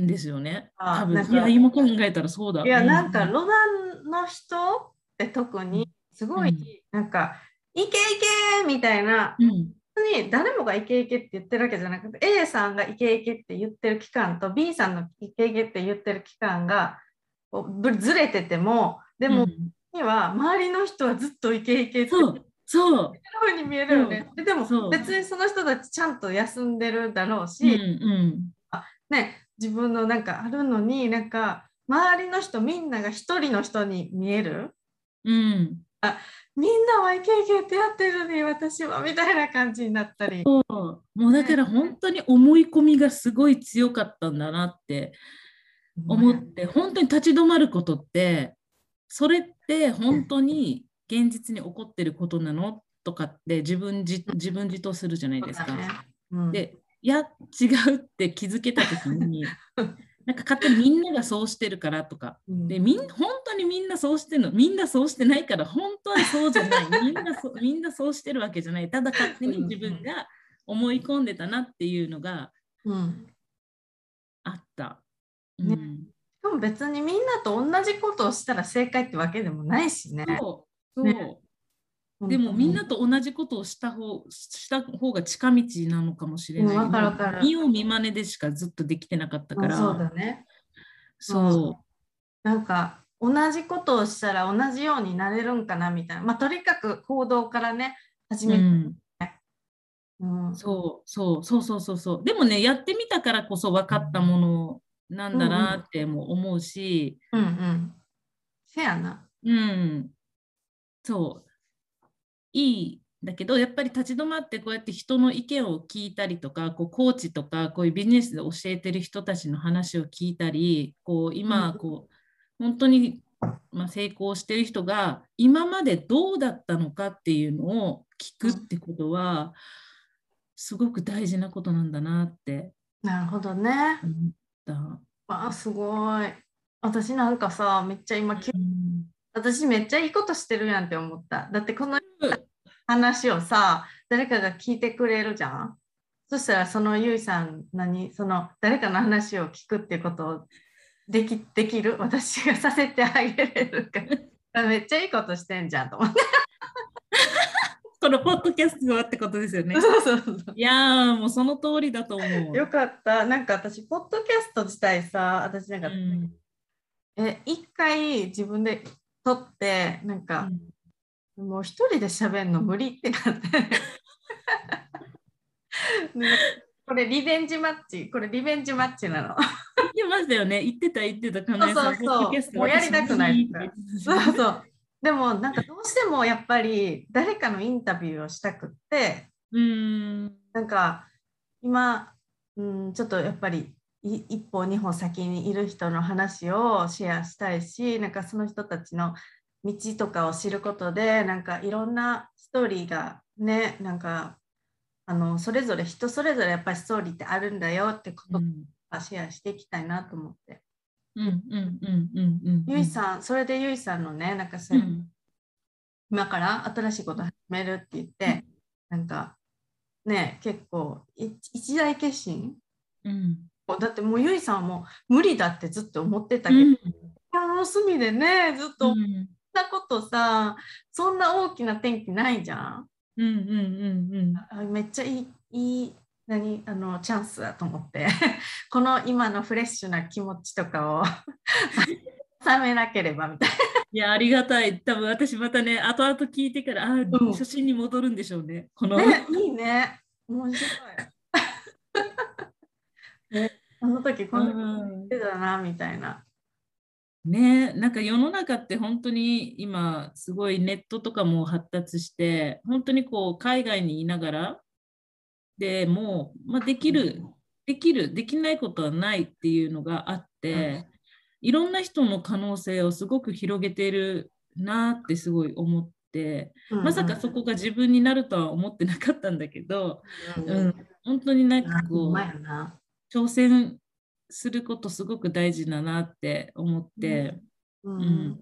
んですよね、多分。あなんかいや今考えたらそうだ。いや、うなんか、ロダンの人って特に、すごい、うん。なんか、いけいけみたいな、うん。に誰もがイケイケって言ってるわけじゃなくて A さんがイケイケって言ってる期間と B さんのイケイケって言ってる期間がずれててもでも、うん。には周りの人はずっとイケイケってそうそう。ふうに見えるよね。ででも別にその人たちちゃんと休んでるだろううんし、うん。ね、自分のなんかあるのになんか周りの人みんなが一人の人に見える？うんみんなはイケイケってやってるのに私はみたいな感じになったり。もうだから本当に思い込みがすごい強かったんだなって思って、本当に立ち止まることってそれって本当に現実に起こってることなのとかって自分自自分自答するじゃないですか。ね。うん。でいや違うって気づけた時に [LAUGHS] なんか勝手にみんながそうしてるからとか。うん。でみん本当にみんなそうしてるの。みんなそうしてない。から本当はそうじゃないみんなそ [LAUGHS] みんなそうしてるわけじゃない。ただ勝手に自分が思い込んでたなっていうのがうん。あった。ね。うん。でも別にみんなと同じことをしたら正解ってわけでもないしね。そう。そう、ねでもみんなとと同じことをした方した方が近道なのかもしれない。うんわかかる見よう見まねでしかずっとできてなかったから。そうだね。そなんか同じことをしたら同じようになれるんかなみたいな。まあとにかく行動からね始う。うめる。んうんそうそうそうそうそうそう。でもね、やってみたからこそ分かったものなんだなっても思うし、うんうん。せやな。うん、そう。いいんだけど、やっぱり立ち止まってこうやって人の意見を聞いたりとか、こうコーチとか、こういうビジネスで教えてる人たちの話を聞いたり、こう今、うんこう、本当に、まあ、成功してる人が今までどうだったのかっていうのを聞くってことは、すごく大事なことなんだなってなるほどね。わあすごい。私なんかさめっちゃ今きうん私めっちゃいいことしてるやんって思った。だってこの話をさ誰かが聞いてくれるじゃん？そしたらそのゆいさん何？その誰かの話を聞くっていうことをできできる？私がさせてあげれるから [LAUGHS] めっちゃいいことしてんじゃんと思って。[LAUGHS] このポッドキャストはってことですよね。そうそうそういやー、もうその通りだと思う。よかった。なんか私ポッドキャスト自体さ私なんか、うんえ一回自分で撮ってなんか、もう一人で喋るの無理ってなって。[LAUGHS] ねこれリベンジマッチ、これリベンジマッチなの。言ってましたよね。言ってた、言ってた、かそうそうそうもうやりたくないそうそう。でもなんかどうしてもやっぱり誰かのインタビューをしたくって、う。ん。なんか今、うん、ちょっとやっぱりい一歩二歩先にいる人の話をシェアしたいし、なんかその人たちの道とかを知ることで、なんかいろんなストーリーがね、なんかあのそれぞれ人それぞれやっぱりストーリーってあるんだよってことをうん。シェアしていきたいなと思って。うん。うん。うん。うん。うん。ゆいさん、それでゆいさんのね、なんかそうれん。今から新しいこと始めるって言って、なんかね、結構い一大決心うん。だってもうゆいさんはもう無理だってずっと思ってたけど、うん。心の隅でね、ずっと思っうん。たことさ、そんな大きな転機ないじゃん。うん。うん。あめっちゃいい、いい、何、あの、チャンスだと思って、[LAUGHS] この今のフレッシュな気持ちとかを [LAUGHS] 冷めなければみたいな。いや、ありがたい。多分私またね、後々聞いてから、あ、ん初心に戻るんでしょうね。この。ね、いいね。面白い。[LAUGHS] ね、あの時こんなこと言ってたなみたいな。ねなんか世の中って本当に今すごいネットとかも発達して本当にこう海外にいながらでもう、まあ、できるできるできないことはないっていうのがあって、いろんな人の可能性をすごく広げてるなってすごい思ってまさかそこが自分になるとは思ってなかったんだけど、うんうん、本当になんかこう。挑戦することすごく大事だなって思って。ううん。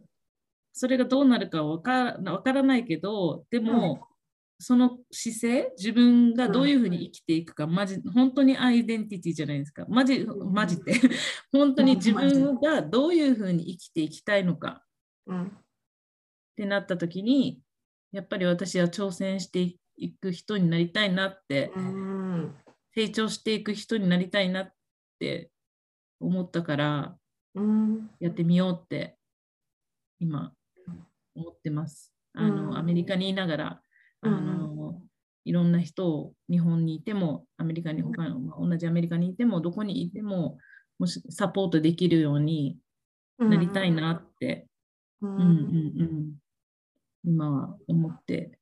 それがどうなるかわからわからないけどでも、その姿勢自分がどういうふうに生きていくか、マジ本当にアイデンティティじゃないですか。マジマジって本当に自分がどういうふうに生きていきたいのか。うん。ってなった時にやっぱり私は挑戦していく人になりたいなって。うん。成長していく人になりたいなって思ったからうん。やってみようって今思ってます。あの、うん。アメリカにいながら、あのいろんな人を日本にいてもアメリカに他の、まあ同じアメリカにいてもどこにいてももしサポートできるようになりたいなって、ううんんうんうん、今は思って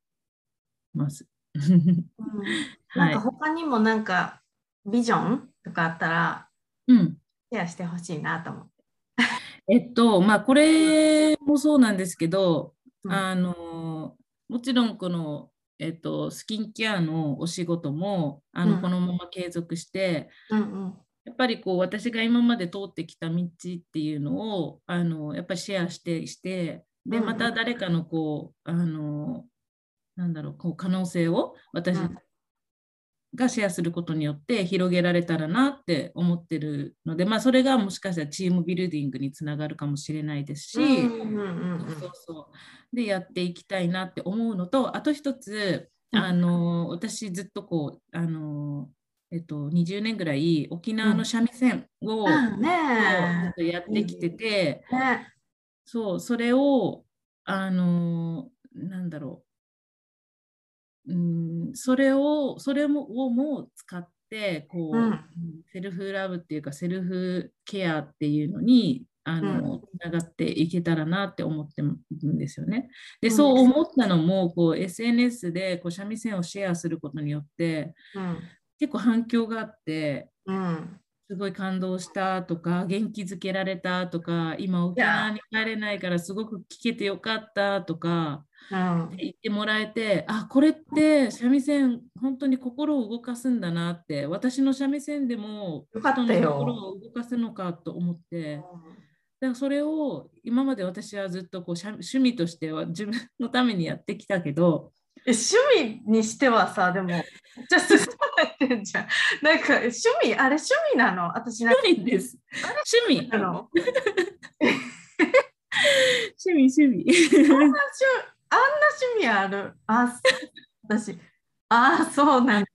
ます。うん。なんはい。か他にもなんかビジョンとかあったらうんシェアしてほしいなと思って。えっと、まあ、これもそうなんですけど、うん。あの、もちろんこの、えっと、スキンケアのお仕事も、あの、うん。このまま継続して、うんうん。やっぱりこう、私が今まで通ってきた道っていうのを、あの、やっぱりシェアして、して、で、また誰かのこう、あの、なんだろう、こう、可能性を私うんがシェアすることによって広げられたらなって思ってるので、まあ、それがもしかしたらチームビルディングにつながるかもしれないですし、そうそう。でやっていきたいなって思うのとあと一つうん。あの私ずっとこうあの、えっと、20年ぐらい沖縄の三味線を、ずっねとやってきてて、え。ね。そうそれをあのなんだろううんそれをそれもをも使ってこう、うん。セルフラブっていうかセルフケアっていうのにあの、つながっていけたらなって思ってるんですよね。で、うん。そう思ったのもこう SNS でこう三味線をシェアすることによってうん。結構反響があってうん。すごい感動したとか元気づけられたとか今沖縄に帰れないからすごく聞けてよかったとかうん。言ってもらえてあこれって三味線本当に心を動かすんだなって私の三味線でも人の心を動かすのかと思って。だからそれを今まで私はずっとこう趣味としては自分のためにやってきたけどえ趣味にしてはさ、でも、じゃあ進めてんじゃん。[LAUGHS] なんかえ趣味、あれ趣味なの？私なんか。趣味です。趣味 [LAUGHS] [LAUGHS] 趣味。趣味あんな趣あんな趣味ある？あ、私、あ、そうなんだ。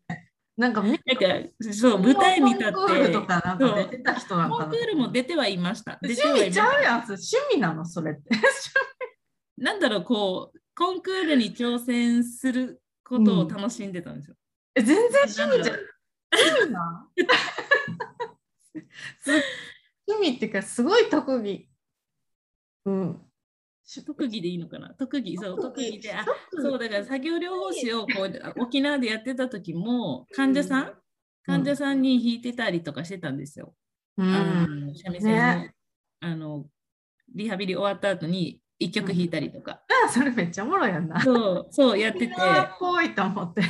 なんかみなんかそう舞台に立ってコンクールとかなんか出てた人なんかなコンクールも出てはいました。趣味ちゃうたやん、それ趣味なのそれって。[LAUGHS] なんだろう、こう、コンクールに挑戦することを楽しんでたんですよ。え全然趣味じゃ趣味な [LAUGHS] す趣味っていうか、すごい特技。うん。特技でいいのかな？特技、そう、特特技技で。あそう、だから作業療法士をこう沖縄でやってた時も、患者さん、患者さんに弾いてたりとかしてたんですよ。うあん。の三味線を、ねあのリハビリ終わった後に一曲弾いたりとか。あそれめっちゃおもろいやんな。そう、そうやってて。ぽいと思って。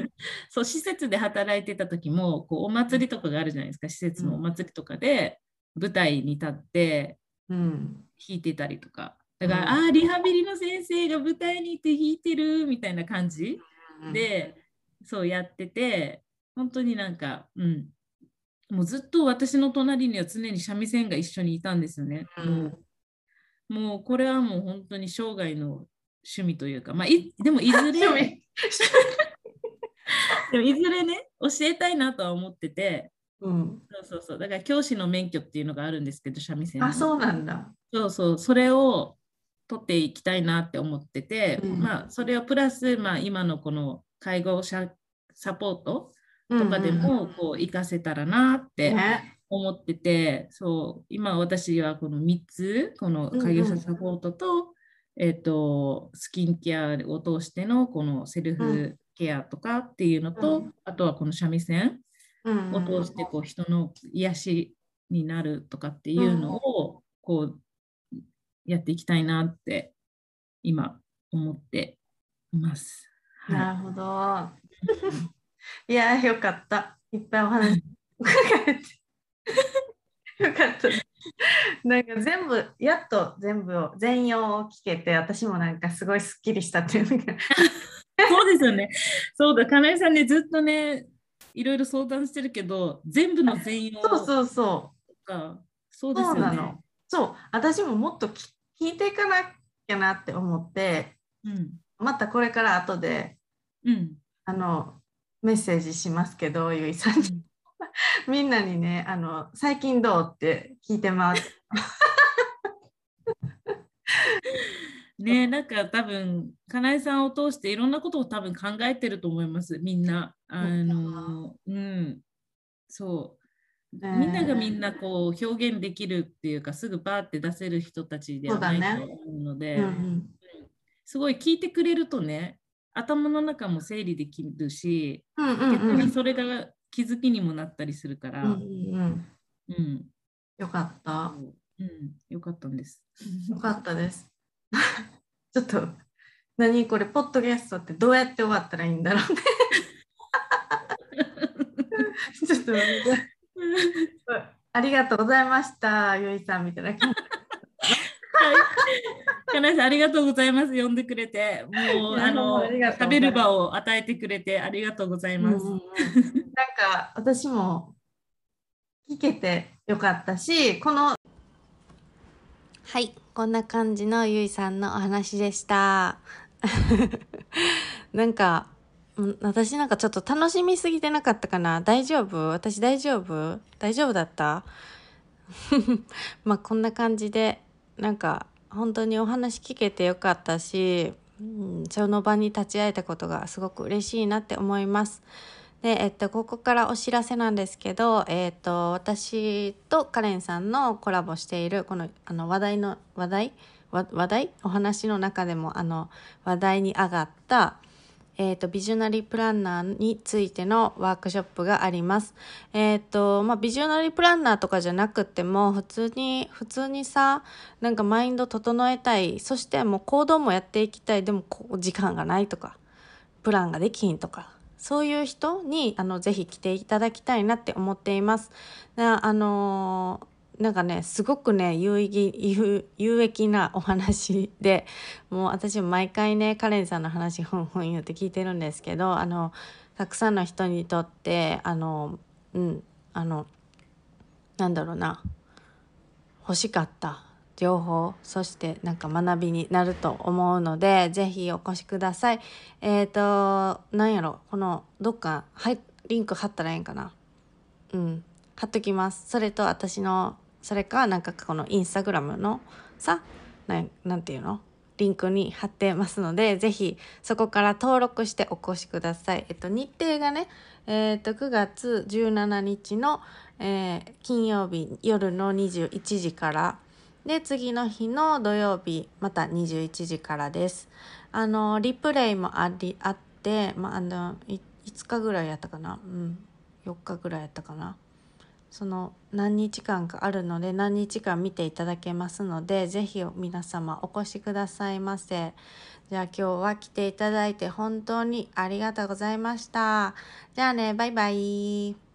[LAUGHS] そう施設で働いてた時もこうお祭りとかがあるじゃないですか施設のお祭りとかで舞台に立ってうん。弾いてたりとかだから、うんああリハビリの先生が舞台にいて弾いてるみたいな感じで、そうやってて本当になんかうんもうずっと私の隣には常に三味線が一緒にいたんですよね。うんもうもうこれはもう本当に生涯の趣味というか、まあ、いでもいずれ [LAUGHS] [LAUGHS] でもいずれね、教えたいなとは思ってて、うん。そうそうそう、だから教師の免許っていうのがあるんですけど、三味線の。あ、そうなんだ。そうそう、それを取っていきたいなって思ってて、うん。まあ、それをプラス、まあ、今のこの介護者サポートとかでうんうんもこう活かせたらなってね。思ってて、そう、今私はこの3つ、この開業者サポートと、えっ、と、スキンケアを通してのこのセルフケアとかっていうのと、うん。あとはこの三味線うんを通してこう人の癒しになるとかっていうのをこうやっていきたいなって今思っています。はなるほど。[LAUGHS] いやー、よかった。いっぱいお話伺えて。[LAUGHS] よかった。なんか全部、やっと全部を、全容を聞けて、私もなんかすごいすっきりしたっていう [LAUGHS] そうですよね。そうだ、かなえさんね、ずっとね、いろいろ相談してるけど、全部の全容そうそうそか、そうう。ですよね。そう。私ももっと聞聞いていかなきゃなって思って、うん。またこれから後で、うん。あの、メッセージしますけど、ゆいさんに。[LAUGHS] みんなにね、あの、最近どうって聞いてます。[LAUGHS] ねなんか多分、かなえさんを通していろんなことを多分考えてると思います、みんな。あの、うん。そう。ねみんながみんなこう表現できるっていうか、すぐバーって出せる人たちではないと思うので、うんうん。すごい聞いてくれるとね、頭の中も整理できるし、うんうん逆うん。にそれが気づきにもなったりするから、うんうんうん。うん、よかった。うん、よかったんです。よかったです。[LAUGHS] ちょっと、何これ、ポッドキャストってどうやって終わったらいいんだろうね。[LAUGHS] ちょっと待って [LAUGHS] ありがとうございました、ゆいさんみたいな感じ。はい。かなえさん、ありがとうございます。呼んでくれて。もう、あの、食べる場を与えてくれてありがとうございます。うんなんか私も聞けてよかったしこのはいこんな感じのゆいさんのお話でした [LAUGHS] なんかうん私なんかちょっと楽しみすぎてなかったかな。大丈夫？私大丈夫？大丈夫だった？[LAUGHS] まあこんな感じでなんか本当にお話聞けてよかったし、うん、その場に立ち会えたことがすごく嬉しいなって思います。で、えっと、ここからお知らせなんですけど、えっと、私とカレンさんのコラボしているこのあの話題の話題？話題？お話の中でもあの話題に上がった、えっと、ビジョナリープランナーについてのワークショップがあります。えっとまあ、ビジョナリープランナーとかじゃなくても普通に普通にさなんかマインド整えたいそしてもう行動もやっていきたいでもこう時間がないとかプランができんとかそういう人にあのぜひ来ていただきたいなって思っています。あのーなんかねすごくね有意義有有益なお話でもう私毎回ねカレンさんの話ふんふん言って聞いてるんですけどあのたくさんの人にとってあのうんあのなんだろうな欲しかった情報そしてなんか学びになると思うのでぜひお越しください。えっ、となんやろこのどっかはいリンク貼ったらええんかな。うん貼っときます。それと私のそれかなんかこのインスタグラムのさなんなんていうの？リンクに貼ってますのでぜひそこから登録してお越しください。えっと、日程がね、えっと9月17日の、えー金曜日夜の21時からで次の日の土曜日また21時からです。あのリプレイもありあって、まあ、あの5日ぐらいやったかな、うん、4日ぐらいやったかな？その何日間かあるので何日間見ていただけますので是非皆様お越しくださいませ。じゃあ今日は来ていただいて本当にありがとうございました。じゃあねバイバイ。